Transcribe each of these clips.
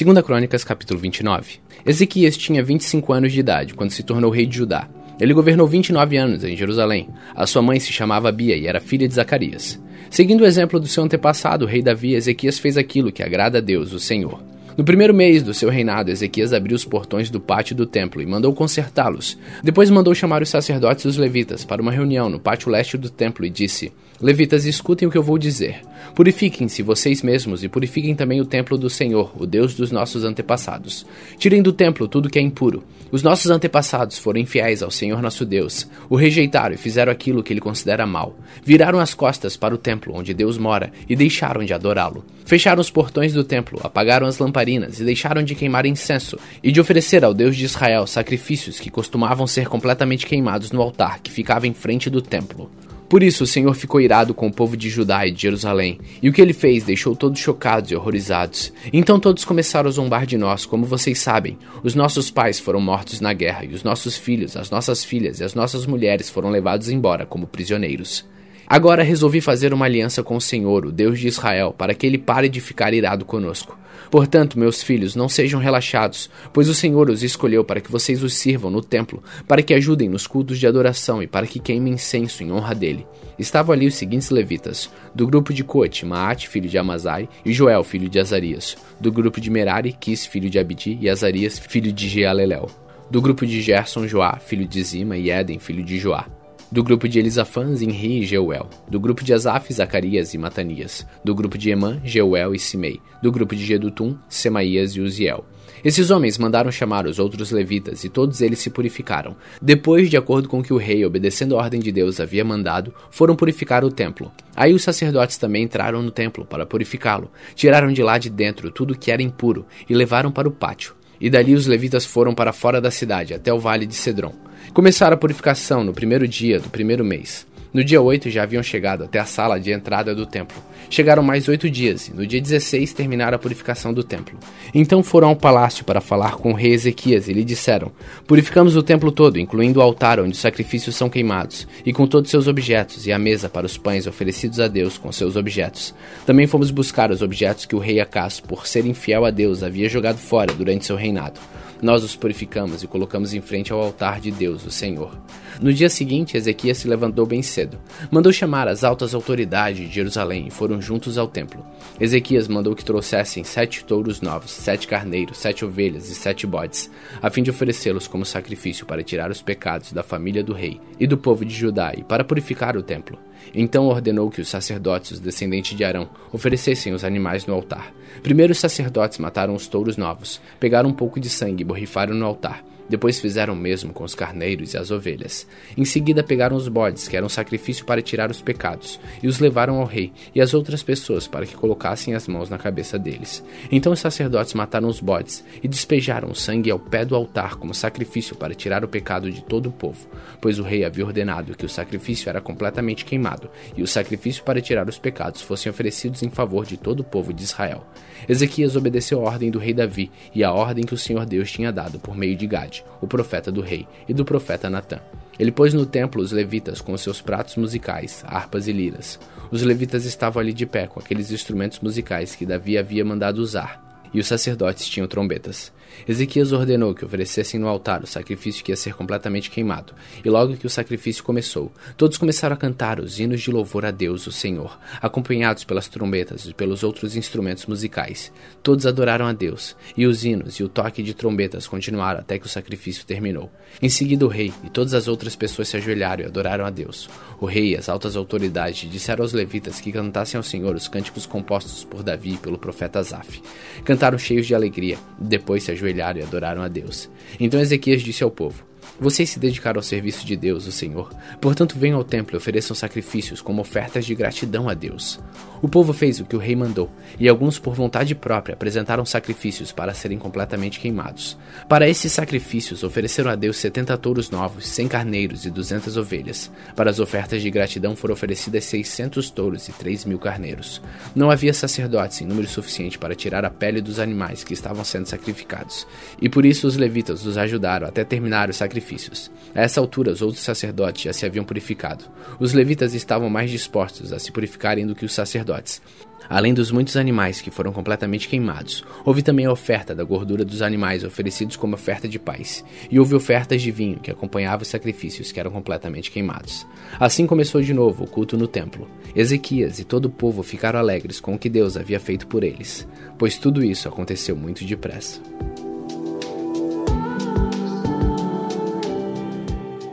Segunda Crônicas, capítulo 29. Ezequias tinha 25 anos de idade quando se tornou rei de Judá. Ele governou 29 anos em Jerusalém. A sua mãe se chamava Bia e era filha de Zacarias. Seguindo o exemplo do seu antepassado, o rei Davi, Ezequias fez aquilo que agrada a Deus, o Senhor. No primeiro mês do seu reinado, Ezequias abriu os portões do pátio do templo e mandou consertá-los. Depois mandou chamar os sacerdotes e os levitas para uma reunião no pátio leste do templo e disse: Levitas, escutem o que eu vou dizer. Purifiquem-se vocês mesmos e purifiquem também o templo do Senhor, o Deus dos nossos antepassados. Tirem do templo tudo que é impuro. Os nossos antepassados foram infiéis ao Senhor nosso Deus, o rejeitaram e fizeram aquilo que ele considera mal. Viraram as costas para o templo onde Deus mora e deixaram de adorá-lo. Fecharam os portões do templo, apagaram as lamparinas e deixaram de queimar incenso e de oferecer ao Deus de Israel sacrifícios que costumavam ser completamente queimados no altar que ficava em frente do templo. Por isso o Senhor ficou irado com o povo de Judá e de Jerusalém, e o que ele fez deixou todos chocados e horrorizados. Então todos começaram a zombar de nós, como vocês sabem. Os nossos pais foram mortos na guerra, e os nossos filhos, as nossas filhas e as nossas mulheres foram levados embora como prisioneiros. Agora resolvi fazer uma aliança com o Senhor, o Deus de Israel, para que ele pare de ficar irado conosco. Portanto, meus filhos, não sejam relaxados, pois o Senhor os escolheu para que vocês os sirvam no templo, para que ajudem nos cultos de adoração e para que queimem incenso em honra dele. Estavam ali os seguintes levitas: do grupo de Cote, Maate, filho de Amazai, e Joel, filho de Azarias; do grupo de Merari, Quis, filho de Abdi, e Azarias, filho de Jealelel; do grupo de Gerson, Joá, filho de Zima, e Éden, filho de Joá do grupo de Elisafã, Zinri e Jeuel, do grupo de Asaf, Zacarias e Matanias, do grupo de Emã, Jeuel e Simei, do grupo de Gedutum, Semaías e Uziel. Esses homens mandaram chamar os outros levitas, e todos eles se purificaram. Depois, de acordo com que o rei, obedecendo a ordem de Deus, havia mandado, foram purificar o templo. Aí os sacerdotes também entraram no templo para purificá-lo, tiraram de lá de dentro tudo que era impuro e levaram para o pátio. E dali os levitas foram para fora da cidade, até o vale de Cedron. Começaram a purificação no primeiro dia do primeiro mês. No dia 8 já haviam chegado até a sala de entrada do templo. Chegaram mais oito dias, e no dia 16 terminaram a purificação do templo. Então foram ao palácio para falar com o rei Ezequias e lhe disseram: Purificamos o templo todo, incluindo o altar onde os sacrifícios são queimados, e com todos seus objetos, e a mesa para os pães oferecidos a Deus com seus objetos. Também fomos buscar os objetos que o rei Acas, por ser infiel a Deus, havia jogado fora durante seu reinado. Nós os purificamos e colocamos em frente ao altar de Deus, o Senhor. No dia seguinte, Ezequias se levantou bem cedo. Mandou chamar as altas autoridades de Jerusalém e foram juntos ao templo. Ezequias mandou que trouxessem sete touros novos, sete carneiros, sete ovelhas e sete bodes, a fim de oferecê-los como sacrifício para tirar os pecados da família do rei e do povo de Judá e para purificar o templo. Então ordenou que os sacerdotes, os descendentes de Arão, oferecessem os animais no altar. Primeiro os sacerdotes mataram os touros novos, pegaram um pouco de sangue e borrifaram no altar. Depois fizeram o mesmo com os carneiros e as ovelhas. Em seguida pegaram os bodes, que eram sacrifício para tirar os pecados, e os levaram ao rei e às outras pessoas para que colocassem as mãos na cabeça deles. Então os sacerdotes mataram os bodes e despejaram o sangue ao pé do altar como sacrifício para tirar o pecado de todo o povo, pois o rei havia ordenado que o sacrifício era completamente queimado e o sacrifício para tirar os pecados fossem oferecidos em favor de todo o povo de Israel. Ezequias obedeceu a ordem do rei Davi e a ordem que o Senhor Deus tinha dado por meio de Gade o profeta do rei, e do profeta Natã. Ele pôs no templo os levitas com seus pratos musicais, harpas e liras. Os levitas estavam ali de pé com aqueles instrumentos musicais que Davi havia mandado usar e os sacerdotes tinham trombetas. Ezequias ordenou que oferecessem no altar o sacrifício que ia ser completamente queimado, e logo que o sacrifício começou, todos começaram a cantar os hinos de louvor a Deus, o Senhor, acompanhados pelas trombetas e pelos outros instrumentos musicais. Todos adoraram a Deus, e os hinos e o toque de trombetas continuaram até que o sacrifício terminou. Em seguida, o rei e todas as outras pessoas se ajoelharam e adoraram a Deus. O rei e as altas autoridades disseram aos levitas que cantassem ao Senhor os cânticos compostos por Davi e pelo profeta Asaf cantaram cheios de alegria, depois se ajoelharam e adoraram a Deus. Então Ezequias disse ao povo: vocês se dedicaram ao serviço de Deus, o Senhor. Portanto, venham ao templo e ofereçam sacrifícios como ofertas de gratidão a Deus. O povo fez o que o rei mandou, e alguns, por vontade própria, apresentaram sacrifícios para serem completamente queimados. Para esses sacrifícios, ofereceram a Deus setenta touros novos, cem carneiros e duzentas ovelhas. Para as ofertas de gratidão foram oferecidas seiscentos touros e três mil carneiros. Não havia sacerdotes em número suficiente para tirar a pele dos animais que estavam sendo sacrificados, e por isso os levitas os ajudaram até terminar o sacrifício sacrifícios. A essa altura, os outros sacerdotes já se haviam purificado. Os levitas estavam mais dispostos a se purificarem do que os sacerdotes. Além dos muitos animais que foram completamente queimados, houve também a oferta da gordura dos animais oferecidos como oferta de paz, e houve ofertas de vinho que acompanhavam os sacrifícios que eram completamente queimados. Assim começou de novo o culto no templo. Ezequias e todo o povo ficaram alegres com o que Deus havia feito por eles, pois tudo isso aconteceu muito depressa.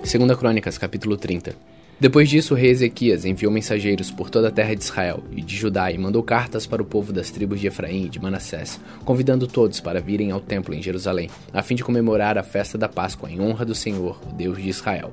2 Crônicas, capítulo 30 depois disso, o rei Ezequias enviou mensageiros por toda a terra de Israel e de Judá e mandou cartas para o povo das tribos de Efraim e de Manassés, convidando todos para virem ao templo em Jerusalém, a fim de comemorar a festa da Páscoa em honra do Senhor, o Deus de Israel.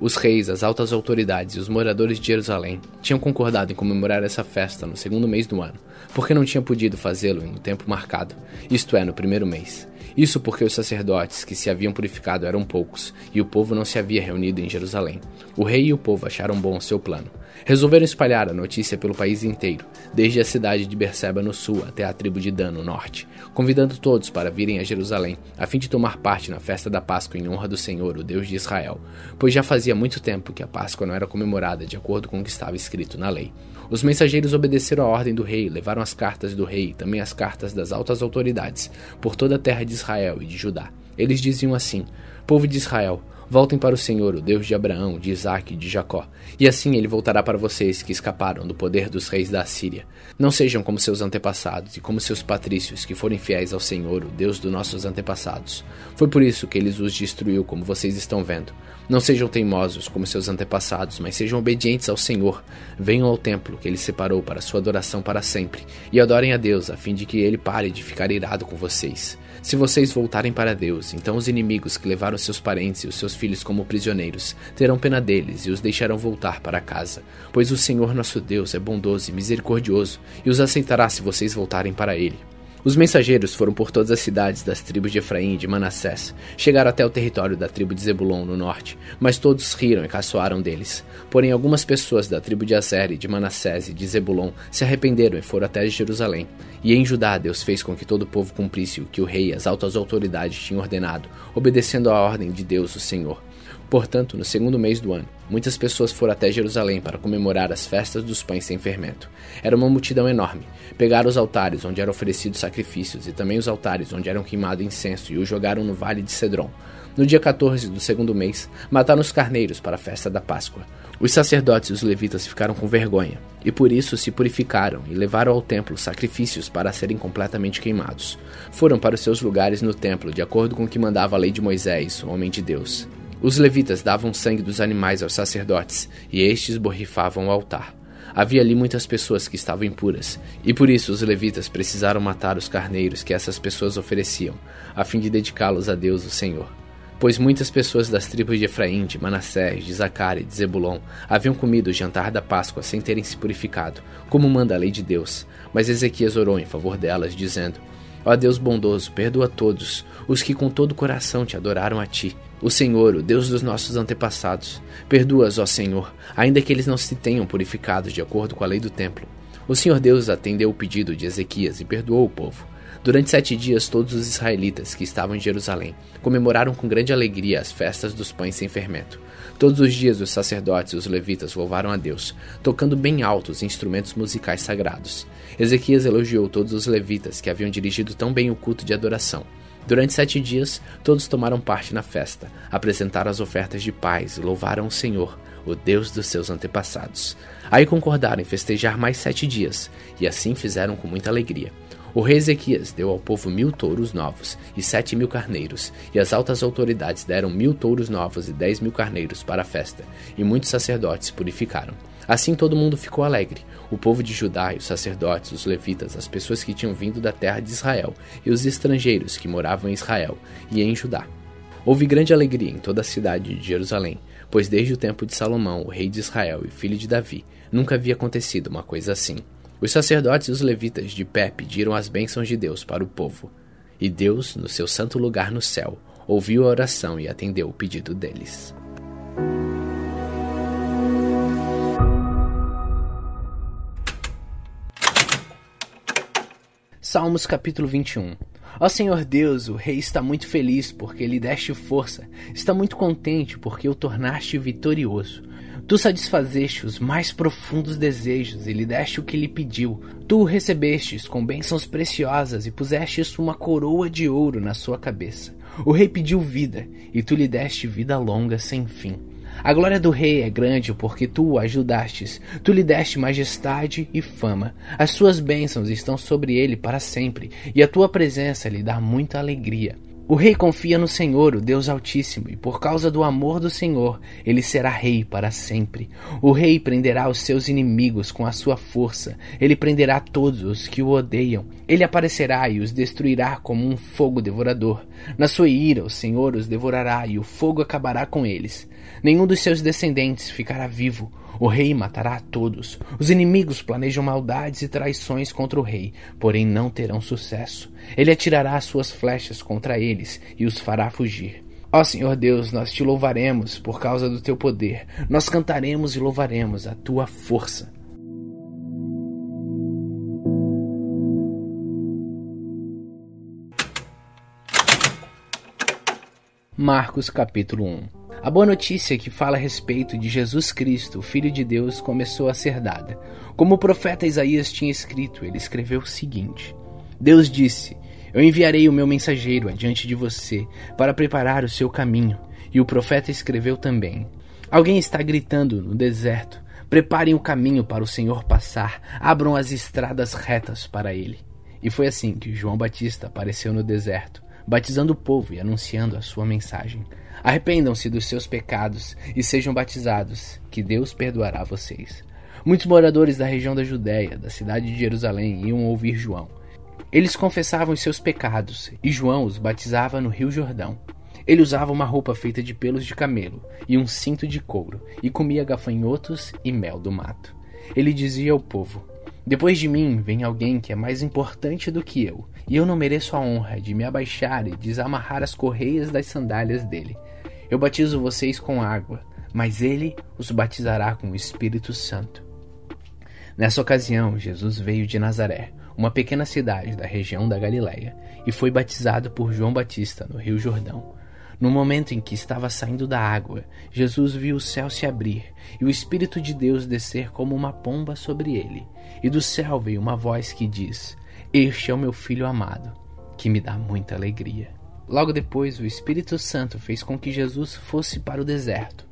Os reis, as altas autoridades e os moradores de Jerusalém tinham concordado em comemorar essa festa no segundo mês do ano, porque não tinham podido fazê-lo no tempo marcado, isto é, no primeiro mês. Isso porque os sacerdotes que se haviam purificado eram poucos, e o povo não se havia reunido em Jerusalém. O rei e o povo acharam bom o seu plano. Resolveram espalhar a notícia pelo país inteiro, desde a cidade de Berseba no sul até a tribo de Dan no norte, convidando todos para virem a Jerusalém, a fim de tomar parte na festa da Páscoa em honra do Senhor, o Deus de Israel, pois já fazia muito tempo que a Páscoa não era comemorada de acordo com o que estava escrito na lei. Os mensageiros obedeceram à ordem do rei, levaram as cartas do rei e também as cartas das altas autoridades por toda a terra de Israel e de Judá. Eles diziam assim: Povo de Israel, Voltem para o Senhor, o Deus de Abraão, de Isaque e de Jacó, e assim ele voltará para vocês que escaparam do poder dos reis da Assíria. Não sejam como seus antepassados e como seus patrícios, que foram fiéis ao Senhor, o Deus dos nossos antepassados. Foi por isso que ele os destruiu, como vocês estão vendo. Não sejam teimosos como seus antepassados, mas sejam obedientes ao Senhor. Venham ao templo que ele separou para sua adoração para sempre, e adorem a Deus, a fim de que ele pare de ficar irado com vocês. Se vocês voltarem para Deus, então os inimigos que levaram seus parentes e os seus filhos como prisioneiros terão pena deles e os deixarão voltar para casa, pois o Senhor nosso Deus é bondoso e misericordioso e os aceitará se vocês voltarem para Ele. Os mensageiros foram por todas as cidades das tribos de Efraim e de Manassés, chegaram até o território da tribo de Zebulon no norte, mas todos riram e caçoaram deles. Porém, algumas pessoas da tribo de Azer e de Manassés e de Zebulon se arrependeram e foram até Jerusalém. E em Judá Deus fez com que todo o povo cumprisse o que o rei e as altas autoridades tinham ordenado, obedecendo à ordem de Deus o Senhor. Portanto, no segundo mês do ano, muitas pessoas foram até Jerusalém para comemorar as festas dos pães sem fermento. Era uma multidão enorme. Pegaram os altares onde eram oferecidos sacrifícios e também os altares onde eram queimado incenso e os jogaram no vale de Cedron. No dia 14 do segundo mês, mataram os carneiros para a festa da Páscoa. Os sacerdotes e os levitas ficaram com vergonha, e por isso se purificaram e levaram ao templo sacrifícios para serem completamente queimados. Foram para os seus lugares no templo, de acordo com o que mandava a lei de Moisés, o homem de Deus. Os levitas davam sangue dos animais aos sacerdotes, e estes borrifavam o altar. Havia ali muitas pessoas que estavam impuras, e por isso os levitas precisaram matar os carneiros que essas pessoas ofereciam, a fim de dedicá-los a Deus, o Senhor. Pois muitas pessoas das tribos de Efraim, de Manassés, de Zacari e de Zebulon haviam comido o jantar da Páscoa sem terem se purificado, como manda a lei de Deus. Mas Ezequias orou em favor delas, dizendo: Ó Deus bondoso, perdoa todos os que com todo o coração te adoraram a ti o Senhor, o Deus dos nossos antepassados. Perdoa-os, ó Senhor, ainda que eles não se tenham purificado de acordo com a lei do templo. O Senhor Deus atendeu o pedido de Ezequias e perdoou o povo. Durante sete dias, todos os israelitas que estavam em Jerusalém comemoraram com grande alegria as festas dos pães sem fermento. Todos os dias, os sacerdotes e os levitas louvaram a Deus, tocando bem alto os instrumentos musicais sagrados. Ezequias elogiou todos os levitas que haviam dirigido tão bem o culto de adoração. Durante sete dias, todos tomaram parte na festa, apresentaram as ofertas de paz e louvaram o Senhor, o Deus dos seus antepassados. Aí concordaram em festejar mais sete dias, e assim fizeram com muita alegria. O rei Ezequias deu ao povo mil touros novos e sete mil carneiros, e as altas autoridades deram mil touros novos e dez mil carneiros para a festa, e muitos sacerdotes purificaram. Assim todo mundo ficou alegre, o povo de Judá, os sacerdotes, os levitas, as pessoas que tinham vindo da terra de Israel e os estrangeiros que moravam em Israel e em Judá. Houve grande alegria em toda a cidade de Jerusalém, pois desde o tempo de Salomão, o rei de Israel e filho de Davi, nunca havia acontecido uma coisa assim. Os sacerdotes e os levitas de pé pediram as bênçãos de Deus para o povo. E Deus, no seu santo lugar no céu, ouviu a oração e atendeu o pedido deles. Salmos capítulo 21 Ó Senhor Deus, o rei está muito feliz porque lhe deste força, está muito contente porque o tornaste vitorioso. Tu satisfazeste os mais profundos desejos e lhe deste o que lhe pediu. Tu o recebestes com bênçãos preciosas e pusestes uma coroa de ouro na sua cabeça. O rei pediu vida, e tu lhe deste vida longa sem fim. A glória do rei é grande porque tu o ajudastes, tu lhe deste majestade e fama. As suas bênçãos estão sobre ele para sempre, e a tua presença lhe dá muita alegria. O rei confia no Senhor, o Deus Altíssimo, e por causa do amor do Senhor, ele será rei para sempre. O rei prenderá os seus inimigos com a sua força, ele prenderá todos os que o odeiam. Ele aparecerá e os destruirá como um fogo devorador. Na sua ira, o Senhor os devorará e o fogo acabará com eles. Nenhum dos seus descendentes ficará vivo. O rei matará a todos. Os inimigos planejam maldades e traições contra o rei, porém não terão sucesso. Ele atirará suas flechas contra eles e os fará fugir. Ó Senhor Deus, nós te louvaremos por causa do teu poder. Nós cantaremos e louvaremos a tua força. Marcos capítulo 1 a boa notícia que fala a respeito de Jesus Cristo, o Filho de Deus, começou a ser dada. Como o profeta Isaías tinha escrito, ele escreveu o seguinte: Deus disse: Eu enviarei o meu mensageiro adiante de você para preparar o seu caminho. E o profeta escreveu também: Alguém está gritando no deserto: Preparem o caminho para o Senhor passar, abram as estradas retas para ele. E foi assim que João Batista apareceu no deserto, batizando o povo e anunciando a sua mensagem. Arrependam-se dos seus pecados e sejam batizados, que Deus perdoará vocês. Muitos moradores da região da Judéia, da cidade de Jerusalém, iam ouvir João. Eles confessavam os seus pecados, e João os batizava no Rio Jordão. Ele usava uma roupa feita de pelos de camelo e um cinto de couro, e comia gafanhotos e mel do mato. Ele dizia ao povo: Depois de mim vem alguém que é mais importante do que eu, e eu não mereço a honra de me abaixar e desamarrar as correias das sandálias dele. Eu batizo vocês com água, mas ele os batizará com o Espírito Santo. Nessa ocasião, Jesus veio de Nazaré, uma pequena cidade da região da Galiléia, e foi batizado por João Batista no Rio Jordão. No momento em que estava saindo da água, Jesus viu o céu se abrir e o Espírito de Deus descer como uma pomba sobre ele. E do céu veio uma voz que diz: Este é o meu filho amado, que me dá muita alegria. Logo depois, o Espírito Santo fez com que Jesus fosse para o deserto.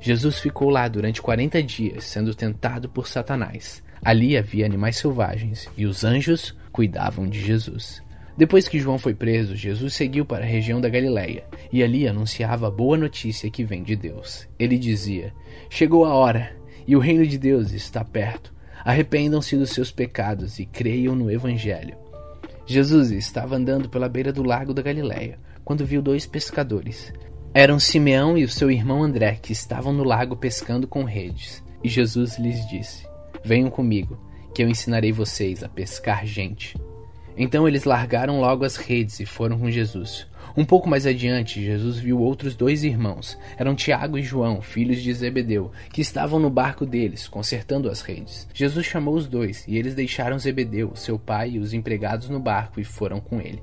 Jesus ficou lá durante 40 dias, sendo tentado por Satanás. Ali havia animais selvagens e os anjos cuidavam de Jesus. Depois que João foi preso, Jesus seguiu para a região da Galiléia e ali anunciava a boa notícia que vem de Deus. Ele dizia: Chegou a hora e o reino de Deus está perto. Arrependam-se dos seus pecados e creiam no Evangelho. Jesus estava andando pela beira do lago da Galiléia quando viu dois pescadores. Eram Simeão e o seu irmão André, que estavam no lago pescando com redes. E Jesus lhes disse: Venham comigo, que eu ensinarei vocês a pescar gente. Então eles largaram logo as redes e foram com Jesus. Um pouco mais adiante, Jesus viu outros dois irmãos, eram Tiago e João, filhos de Zebedeu, que estavam no barco deles, consertando as redes. Jesus chamou os dois, e eles deixaram Zebedeu, seu pai e os empregados no barco e foram com ele.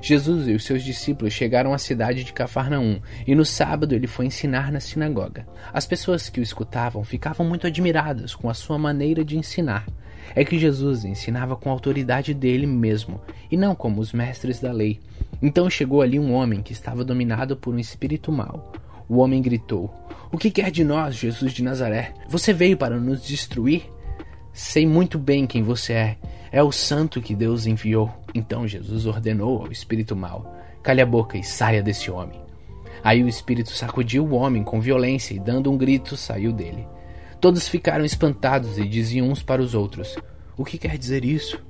Jesus e os seus discípulos chegaram à cidade de Cafarnaum e no sábado ele foi ensinar na sinagoga. As pessoas que o escutavam ficavam muito admiradas com a sua maneira de ensinar. É que Jesus ensinava com a autoridade dele mesmo e não como os mestres da lei. Então chegou ali um homem que estava dominado por um espírito mau. O homem gritou: O que quer de nós, Jesus de Nazaré? Você veio para nos destruir? Sei muito bem quem você é. É o santo que Deus enviou. Então Jesus ordenou ao espírito mau: Cale a boca e saia desse homem. Aí o espírito sacudiu o homem com violência e, dando um grito, saiu dele. Todos ficaram espantados e diziam uns para os outros: O que quer dizer isso?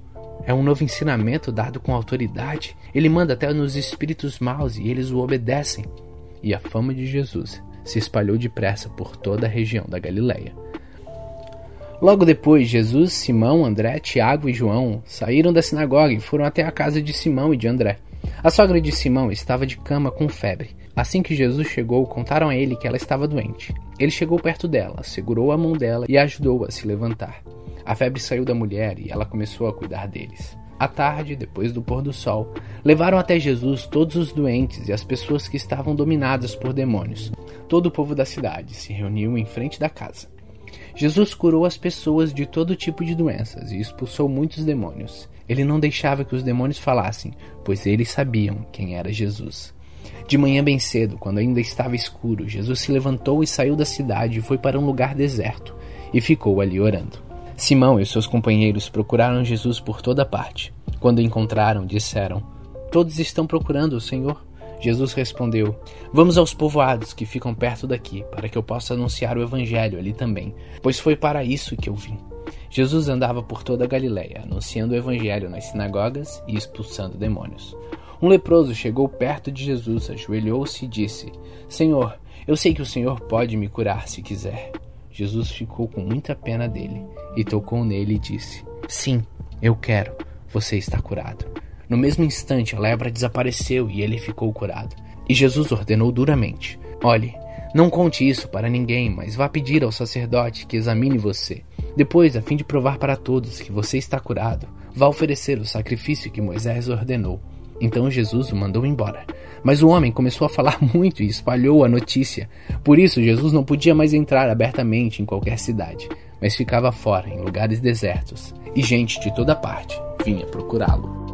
É um novo ensinamento dado com autoridade. Ele manda até nos espíritos maus e eles o obedecem. E a fama de Jesus se espalhou depressa por toda a região da Galileia. Logo depois, Jesus, Simão, André, Tiago e João saíram da sinagoga e foram até a casa de Simão e de André. A sogra de Simão estava de cama com febre. Assim que Jesus chegou, contaram a ele que ela estava doente. Ele chegou perto dela, segurou a mão dela e ajudou a se levantar. A febre saiu da mulher e ela começou a cuidar deles. À tarde, depois do pôr do sol, levaram até Jesus todos os doentes e as pessoas que estavam dominadas por demônios. Todo o povo da cidade se reuniu em frente da casa. Jesus curou as pessoas de todo tipo de doenças e expulsou muitos demônios. Ele não deixava que os demônios falassem, pois eles sabiam quem era Jesus. De manhã bem cedo, quando ainda estava escuro, Jesus se levantou e saiu da cidade e foi para um lugar deserto e ficou ali orando. Simão e seus companheiros procuraram Jesus por toda parte. Quando o encontraram, disseram: Todos estão procurando o Senhor. Jesus respondeu: Vamos aos povoados que ficam perto daqui, para que eu possa anunciar o Evangelho ali também, pois foi para isso que eu vim. Jesus andava por toda a Galiléia, anunciando o Evangelho nas sinagogas e expulsando demônios. Um leproso chegou perto de Jesus, ajoelhou-se e disse: Senhor, eu sei que o Senhor pode me curar se quiser. Jesus ficou com muita pena dele e tocou nele e disse: Sim, eu quero, você está curado. No mesmo instante, a lepra desapareceu e ele ficou curado. E Jesus ordenou duramente: Olhe, não conte isso para ninguém, mas vá pedir ao sacerdote que examine você. Depois, a fim de provar para todos que você está curado, vá oferecer o sacrifício que Moisés ordenou. Então Jesus o mandou embora. Mas o homem começou a falar muito e espalhou a notícia. Por isso, Jesus não podia mais entrar abertamente em qualquer cidade, mas ficava fora, em lugares desertos, e gente de toda parte vinha procurá-lo.